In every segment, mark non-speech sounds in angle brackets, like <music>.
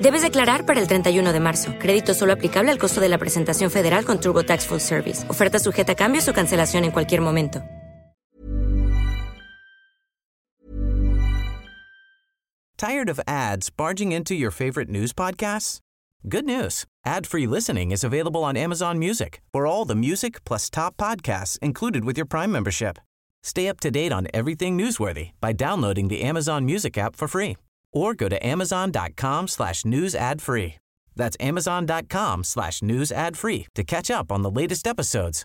Debes declarar para el 31 de marzo. Crédito solo aplicable al costo de la presentación federal con TurboTax Full Service. Oferta sujeta a cambios o cancelación en cualquier momento. Tired of ads barging into your favorite news podcasts? Good news. Ad-free listening is available on Amazon Music. For all the music plus top podcasts included with your Prime membership. Stay up to date on everything newsworthy by downloading the Amazon Music app for free or go to amazon.com slash news ad free. That's amazon.com slash news ad free to catch up on the latest episodes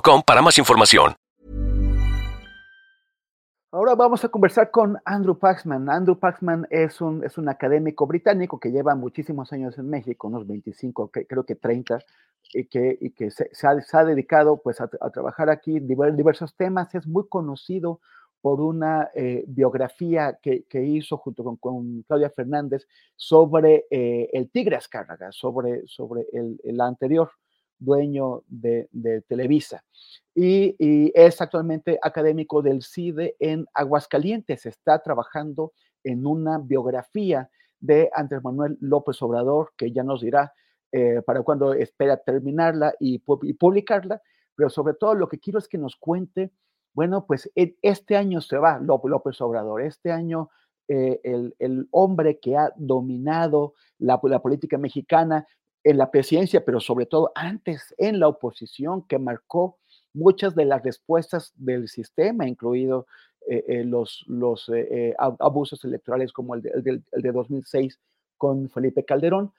para más información. Ahora vamos a conversar con Andrew Paxman. Andrew Paxman es un, es un académico británico que lleva muchísimos años en México, unos 25, creo que 30, y que, y que se, ha, dedicado pues, a, a, trabajar aquí en diversos temas. Es muy conocido por una eh, biografía que, que, hizo junto con, con, Claudia Fernández sobre eh, el Tigre Azcárraga, sobre, sobre el, el anterior dueño de, Televisa. Y, es actualmente académico del CIDE en Aguascalientes. Está trabajando en una biografía de Andrés Manuel López Obrador, que ya nos dirá eh, para cuándo espera terminarla y, publicarla, pero sobre todo lo que quiero es que nos cuente, bueno, pues este año se va López Obrador, este año eh, el, el, hombre que ha dominado la política mexicana en la presidencia, pero sobre todo antes en la oposición, que marcó muchas de las respuestas del sistema, incluido eh, eh, los, los eh, abusos electorales como el de, de, el de, 2006 con Felipe Calderón,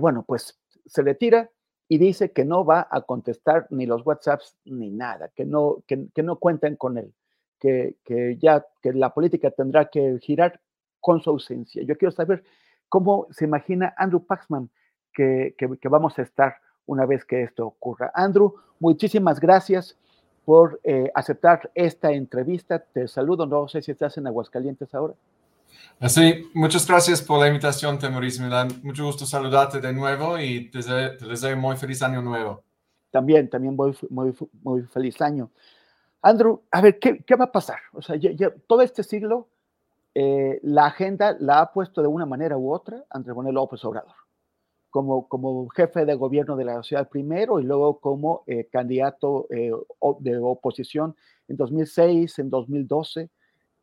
bueno, pues se retira y dice que no va a contestar ni los WhatsApps ni nada, que no, que, no cuenten con él, que, que ya que la política tendrá que girar con su ausencia. Yo quiero saber cómo se imagina Andrew Paxman que, que, que vamos a estar una vez que esto ocurra. Andrew, muchísimas gracias por eh, aceptar esta entrevista. Te saludo, no sé si estás en Aguascalientes ahora. Sí, muchas gracias por la invitación, Temoris. Me da mucho gusto saludarte de nuevo y te, te deseo muy feliz año nuevo. También, también muy, muy, muy feliz año. Andrew, a ver, ¿qué, qué va a pasar? O sea, ya, ya, todo este siglo, eh, la agenda la ha puesto de una manera u otra Andrés Manuel López Obrador como, como jefe de gobierno de la ciudad primero y luego como eh, candidato eh, de oposición en 2006, en 2012,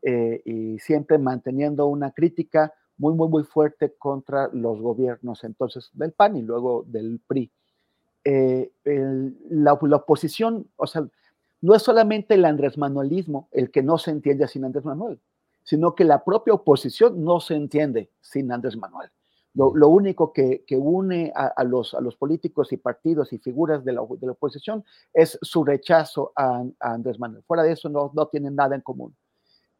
eh, y siempre manteniendo una crítica muy, muy, muy fuerte contra los gobiernos entonces del PAN y luego del PRI. El, la, la, oposición, o sea, no es solamente el Andrés Manuelismo el que no se entiende sin Andrés Manuel, sino que la propia oposición no se entiende sin Andrés Manuel. Lo, lo único que, que une a, a, los, a, los, políticos y partidos y figuras de la, de la oposición es su rechazo a, a, Andrés Manuel. Fuera de eso no, no tienen nada en común.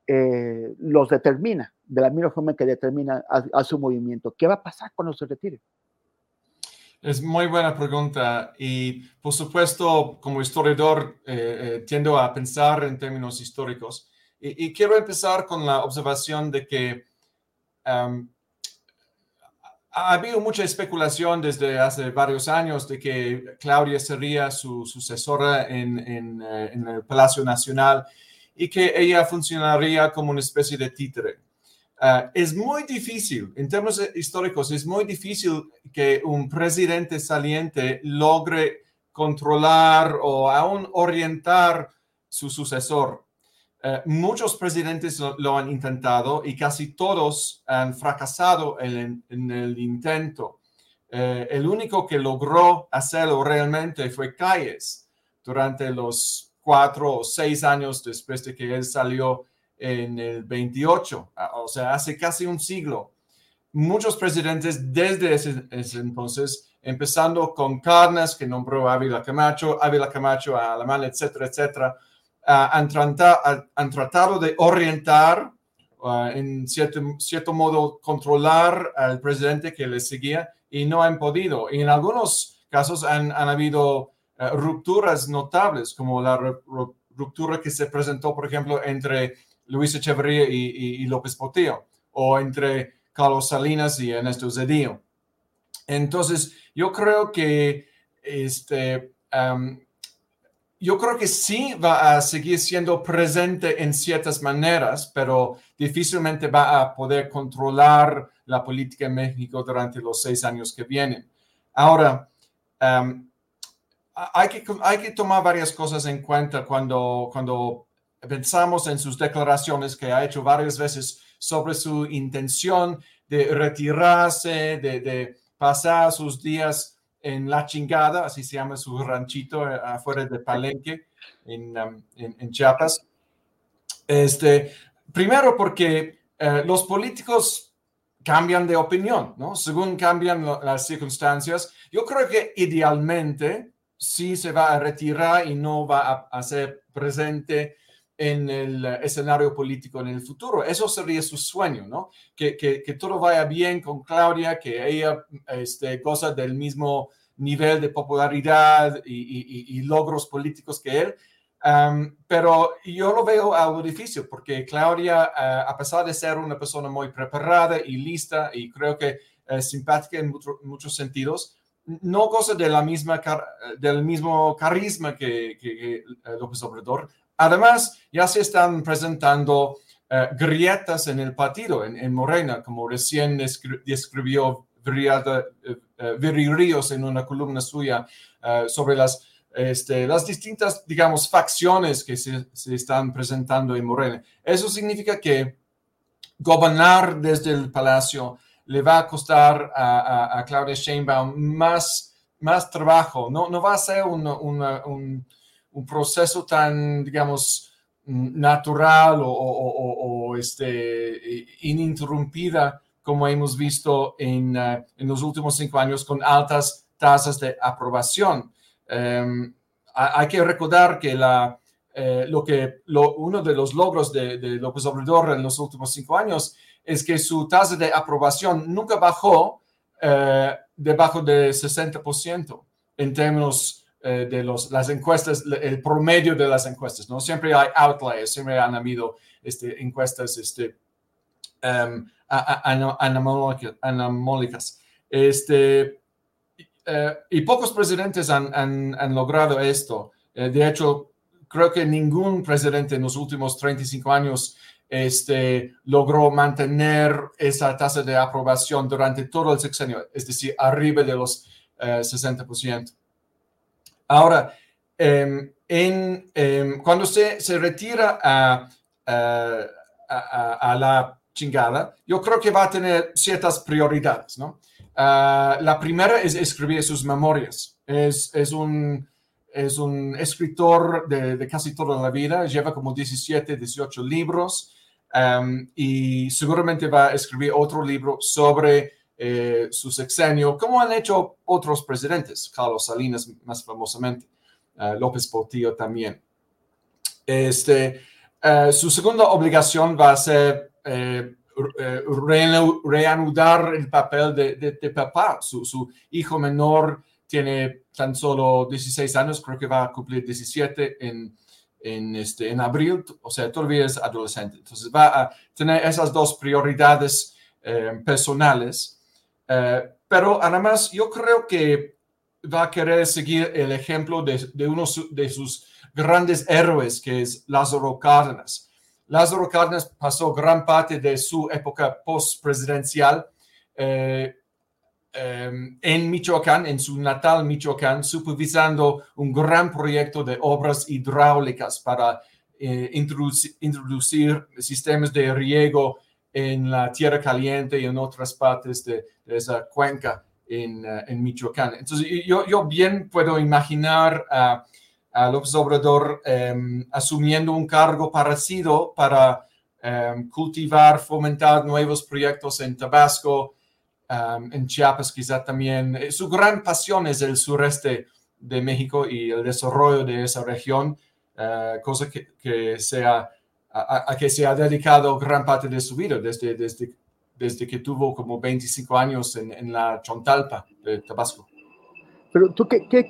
Eh, los determina, de la misma forma que determina a, su movimiento. ¿Qué va a pasar cuando se retire? Es muy buena pregunta y por supuesto como historiador eh, eh, tiendo a pensar en términos históricos y, y, quiero empezar con la observación de que um, ha habido mucha especulación desde hace varios años de que Claudia sería su sucesora en, eh, el Palacio Nacional y que ella funcionaría como una especie de títere. Ah, es muy difícil, en términos históricos, es muy difícil que un presidente saliente logre controlar o aún orientar su sucesor. Eh, muchos presidentes lo, han intentado y casi todos han fracasado en, el intento. Eh, el único que logró hacerlo realmente fue Calles durante los cuatro o seis años después de que él salió en el 28, ah, o sea, hace casi un siglo. Muchos presidentes desde ese, entonces, empezando con Carnes, que nombró a Ávila Camacho, Ávila Camacho a Alemán, etcétera, etcétera, han, tratado, de orientar, en cierto, cierto modo, controlar al presidente que le seguía y no han podido. Y en algunos casos han, habido eh, rupturas notables, como la ruptura que se presentó, por ejemplo, entre Luis Echeverría y, López Portillo, o entre Carlos Salinas y Ernesto Zedillo. Entonces, yo creo que este, yo creo que sí va a seguir siendo presente en ciertas maneras, pero difícilmente va a poder controlar la política en México durante los seis años que vienen. Ahora, um, hay, que, hay que tomar varias cosas en cuenta cuando, cuando pensamos en sus declaraciones que ha hecho varias veces sobre su intención de retirarse, de, de pasar sus días en La Chingada, así se llama su ranchito eh, afuera de Palenque, en, um, en, Chiapas. Este, primero porque eh, los políticos cambian de opinión, ¿no? Según cambian las circunstancias. Yo creo que idealmente sí se va a retirar y no va a, ser presente en el escenario político en el futuro. Eso sería su sueño, ¿no? Que, que, que todo vaya bien con Claudia, que ella este, goza del mismo nivel de popularidad y, logros políticos que él. pero yo lo veo algo difícil porque Claudia, eh, a pesar de ser una persona muy preparada y lista y creo que simpática en muchos sentidos, no goza de la misma del mismo carisma que, que, eh, López Obrador. Además, ya se están presentando eh, grietas en el partido, en, Morena, como recién describió Viri Ríos en una columna suya eh, sobre las, este, las distintas, digamos, facciones que se, se, están presentando en Morena. Eso significa que gobernar desde el palacio le va a costar a, a, Claudia Sheinbaum más, más trabajo. No, no va a ser un, un, un proceso tan, digamos, natural o, este, ininterrumpida como hemos visto en, eh, en los últimos cinco años con altas tasas de aprobación. Em, hay que recordar que la, eh, lo que lo, uno de los logros de, de, López Obrador en los últimos cinco años es que su tasa de aprobación nunca bajó eh, debajo de 60% en términos de los, las encuestas, el promedio de las encuestas. ¿no? Siempre hay outliers, siempre han habido este, encuestas este, um, anamólicas. Este, eh, y pocos presidentes han, logrado esto. Eh, de hecho, creo que ningún presidente en los últimos 35 años este, logró mantener esa tasa de aprobación durante todo el sexenio, es decir, arriba de los 60%. Eh, Ahora, em, en, em, cuando se, se retira a, a la chingada, yo creo que va a tener ciertas prioridades, ¿no? Ah, la primera es escribir sus memorias. Es, es, un, es un escritor de, casi toda la vida, lleva como 17, 18 libros y seguramente va a escribir otro libro sobre eh, su sexenio, como han hecho otros presidentes, Carlos Salinas más famosamente, ah, López Portillo también. Este, ah, su segunda obligación va a ser eh, eh, reanudar el papel de, papá. Su, hijo menor tiene tan solo 16 años, creo que va a cumplir 17 en, en, este, en abril, o sea, todavía es adolescente. Entonces va a tener esas dos prioridades eh, personales. Eh, pero además yo creo que va a querer seguir el ejemplo de, de uno de sus grandes héroes, que es Lázaro Cárdenas. Lázaro Cárdenas pasó gran parte de su época post-presidencial eh, em, en Michoacán, en su natal Michoacán, supervisando un gran proyecto de obras hidráulicas para eh, introducir, sistemas de riego en la tierra caliente y en otras partes de, esa cuenca en, eh, en, Michoacán. Entonces, yo, yo bien puedo imaginar a a López Obrador em, asumiendo un cargo parecido para em, cultivar, fomentar nuevos proyectos en Tabasco, em, en Chiapas quizá también. Eh, su gran pasión es el sureste de México y el desarrollo de esa región, eh, cosa que, que sea, a, que se ha dedicado gran parte de su vida desde, desde, desde que tuvo como 25 años en, en la Chontalpa de Tabasco. Pero tú, ¿qué, qué,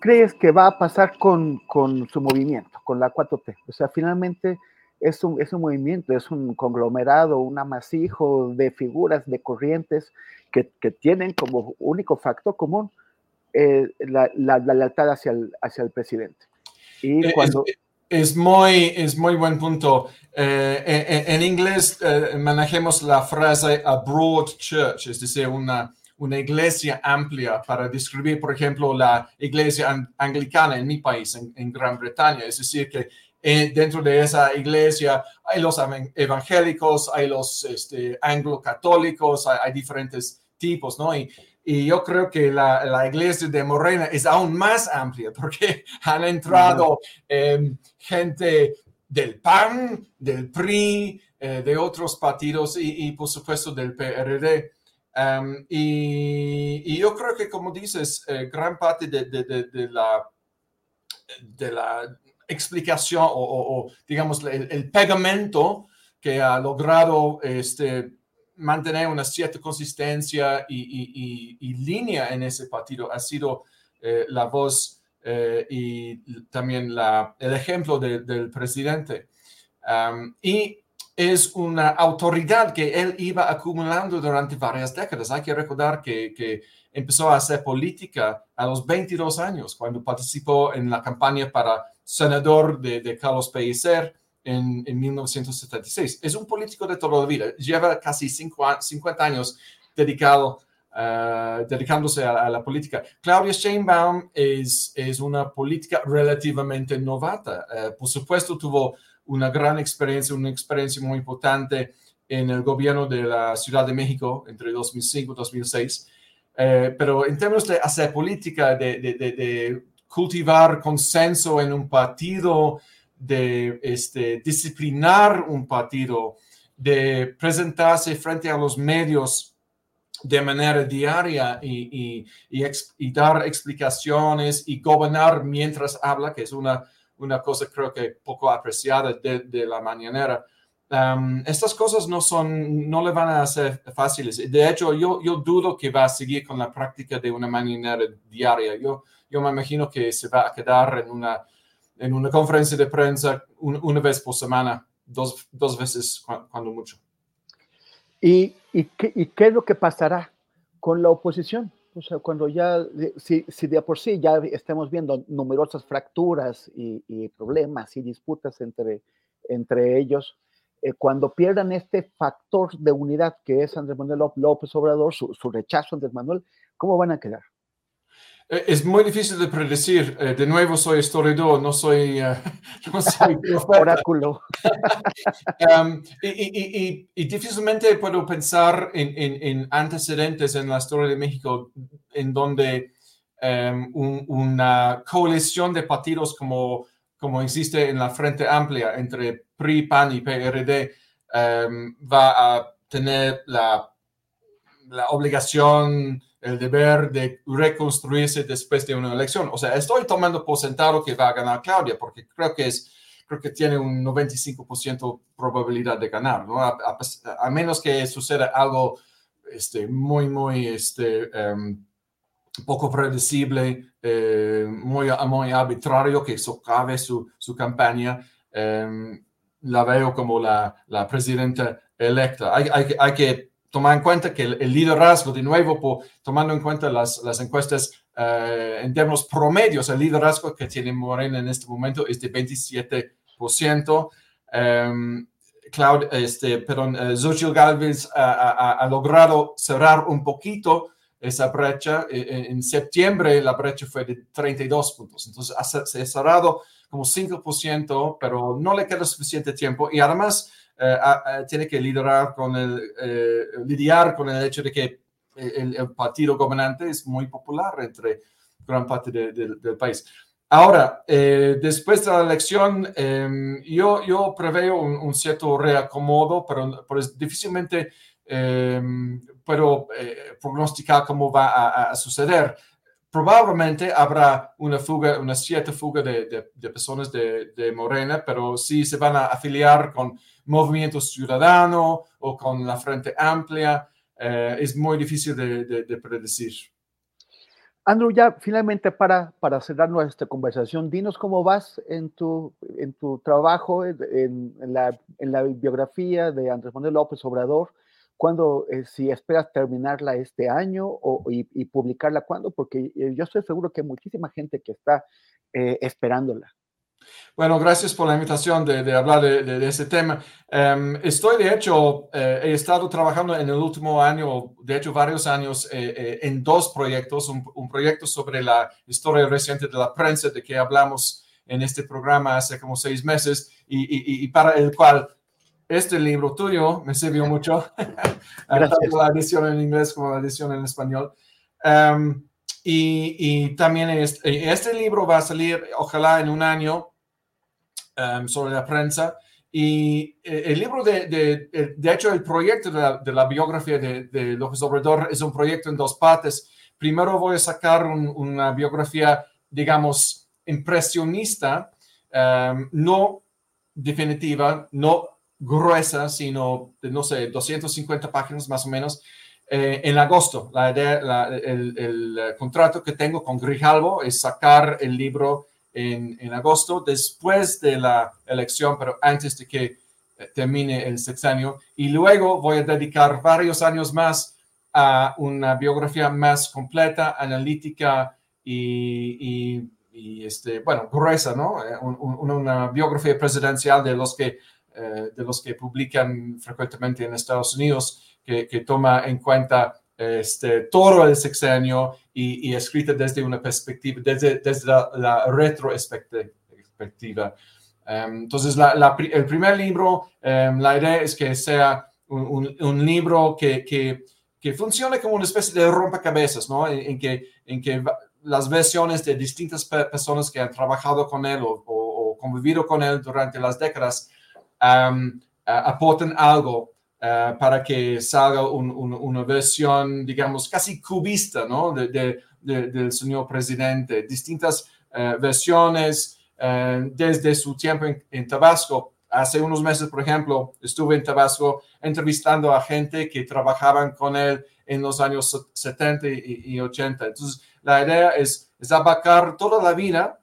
crees que va a pasar con, con su movimiento, con la 4T? O sea, finalmente es un, es un movimiento, es un conglomerado, un amasijo de figuras, de corrientes que, que tienen como único factor común eh, la, la, lealtad hacia el, hacia el presidente. Y eh, cuando... Es, muy, es muy buen punto. Eh, en, en, inglés manejemos la frase a broad church, es decir, una, una iglesia amplia para describir, por ejemplo, la iglesia anglicana en mi país, en, Gran Bretaña. Es decir, que eh, dentro de esa iglesia hay los evangélicos, hay los este, anglo-católicos, hay, diferentes tipos, ¿no? Y yo creo que la, la, iglesia de Morena es aún más amplia porque <laughs> han entrado em, gente del PAN, del PRI, eh, de otros partidos y, y, por supuesto del PRD. Em, y, yo creo que, como dices, eh, gran parte de, de, la, de la explicación o, digamos, el, pegamento que ha logrado este, mantener una cierta consistencia y, línea en ese partido ha sido eh, la voz eh, y también el ejemplo del presidente. Y es una autoridad que él iba acumulando durante varias décadas. Hay que recordar que, empezó a hacer política a los 22 años, cuando participó en la campaña para senador de, Carlos Pellicer en, 1976. Es un político de toda la vida. Lleva casi 50 años dedicado, uh, dedicándose a, la política. Claudia Sheinbaum es, es una política relativamente novata. Uh, por supuesto, tuvo una gran experiencia, una experiencia muy importante en el gobierno de la Ciudad de México entre 2005 y 2006. Eh, pero en términos de hacer política, de, de, de, cultivar consenso en un partido, de este, disciplinar un partido, de presentarse frente a los medios de manera diaria y, y, y dar explicaciones y gobernar mientras habla, que es una una cosa creo que poco apreciada de, la mañanera. Um, estas cosas no son, no le van a ser fáciles. De hecho, yo, yo dudo que va a seguir con la práctica de una mañanera diaria. Yo, yo me imagino que se va a quedar en una, en una conferencia de prensa una vez por semana, dos, dos veces cuando, mucho. ¿Y, y, qué, ¿Y qué es lo que pasará con la oposición? O sea, cuando ya, si, si de por sí ya estamos viendo numerosas fracturas y, problemas y disputas entre, entre ellos, eh, cuando pierdan este factor de unidad que es Andrés Manuel López Obrador, su, su rechazo a Andrés Manuel, ¿cómo van a quedar? Eh, es muy difícil de predecir. Eh, de nuevo, soy historiador, no soy, uh, <laughs> no soy <laughs> oráculo. <laughs> um, y, y, y, difícilmente puedo pensar en, en, en, antecedentes en la historia de México en donde um, una coalición de partidos como, como existe en la Frente Amplia entre PRI, PAN y PRD um, va a tener la, la obligación el deber de reconstruirse después de una elección. O sea, estoy tomando por sentado que va a ganar Claudia, porque creo que es creo que tiene un 95% probabilidad de ganar, ¿no? A, menos que suceda algo este, muy, muy este, em, poco predecible, eh, muy, muy arbitrario, que socave su, su campaña. Em, la veo como la, la presidenta electa. Hay, hay que tomar en cuenta que el, liderazgo, de nuevo, por, tomando en cuenta las, las encuestas eh, en términos promedios, el liderazgo que tiene Morena en este momento es de 27%. Um, Cloud, este, perdón, Xochitl Galvez ha, logrado cerrar un poquito esa brecha. E, e, en, septiembre la brecha fue de 32 puntos, entonces se ha cerrado como 5%, pero no le queda suficiente tiempo y además eh, tiene que liderar con el, eh, lidiar con el hecho de que el, partido gobernante es muy popular entre gran parte del país. Ahora, eh, después de la elección, em, yo, yo preveo un, cierto reacomodo, pero, pero difícilmente em, puedo prognosticar cómo va a, suceder probablemente habrá una fuga, una cierta fuga de, personas de, Morena, pero si se van a afiliar con Movimiento Ciudadano o con la Frente Amplia, eh, es muy difícil de, predecir. Andrew, ya finalmente para, para cerrar nuestra conversación, dinos cómo vas en tu, en tu trabajo, en, la, en la biografía de Andrés Manuel López Obrador cuándo, eh, si esperas terminarla este año o, y, publicarla cuándo, porque eh, yo estoy seguro que hay muchísima gente que está eh, esperándola. Bueno, gracias por la invitación de, hablar de, ese tema. Em, estoy, de hecho, he estado trabajando en el último año, de hecho, varios años, en dos proyectos. Un, proyecto sobre la historia reciente de la prensa, de que hablamos en este programa hace como seis meses, y, y para el cual este libro tuyo me sirvió mucho, <laughs> tanto la edición en inglés como la edición en español. Em, y, también este, este, libro va a salir, ojalá, en un año em, sobre la prensa. Y eh, el libro, de, de, de hecho, el proyecto de la, biografía de, de, López Obrador es un proyecto en dos partes. Primero voy a sacar una biografía, digamos, impresionista, em, no definitiva, no gruesa, sino, no sé, 250 páginas más o menos, eh, en agosto. La el, eh, contrato que tengo con Grijalvo es sacar el libro en, en, agosto, después de la elección, pero antes de que eh, termine el sexenio. Y luego voy a dedicar varios años más a una biografía más completa, analítica y, este, bueno, gruesa, ¿no? una biografía presidencial de los que eh, de los que publican frecuentemente en Estados Unidos, que, toma en cuenta este, todo el sexenio y, y escrita desde una perspectiva, desde, desde la, retrospectiva. Em, entonces, el primer libro, em, la idea es que sea un, libro que, que, que, funcione como una especie de rompecabezas, ¿no? En, que, en que las versiones de distintas personas que han trabajado con él o convivido con él durante las décadas um, aporten algo uh, para que salga una versión, digamos, casi cubista, ¿no? De, del señor presidente. Distintas uh, versiones uh, desde su tiempo en, Tabasco. Hace unos meses, por ejemplo, estuve en Tabasco entrevistando a gente que trabajaban con él en los años 70 y, 80. Entonces, la idea es, es abarcar toda la vida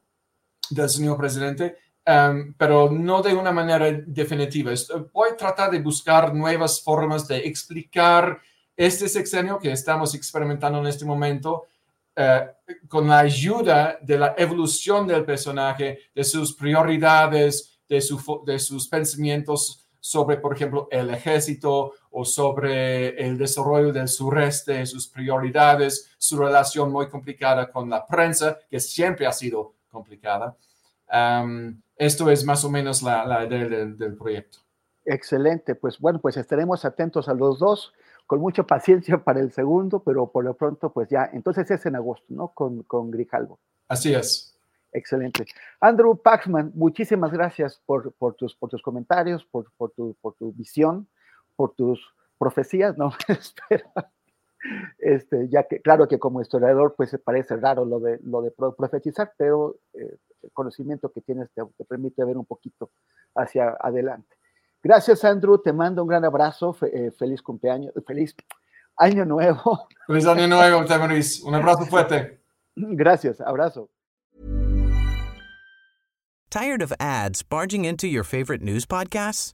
del señor presidente Em, pero no de una manera definitiva. Voy a tratar de buscar nuevas formas de explicar este sexenio que estamos experimentando en este momento eh, con la ayuda de la evolución del personaje, de sus prioridades, de, de sus pensamientos sobre, por ejemplo, el ejército o sobre el desarrollo del sureste, sus prioridades, su relación muy complicada con la prensa, que siempre ha sido complicada. Em, esto es más o menos la, idea del, proyecto. Excelente, pues bueno, pues estaremos atentos a los dos, con mucha paciencia <laughs> para el segundo, pero por lo pronto, pues ya, entonces es en agosto, ¿no? Con, con Grijalvo. Así es. Excelente. Andrew Paxman, muchísimas gracias por, por, tus, por tus comentarios, por, por, tu, por tu visión, por tus profecías, no, <laughs> espera. Este, ya que, claro que como historiador, pues se parece raro lo de, lo de profetizar, pero eh, el conocimiento que tienes te, permite ver un poquito hacia adelante. Gracias, Andrew. Te mando un gran abrazo. Eh, feliz cumpleaños. Feliz año nuevo. <laughs> Feliz año nuevo, Luis. Un abrazo fuerte. Gracias. Abrazo. Tired of ads barging into your favorite news podcasts?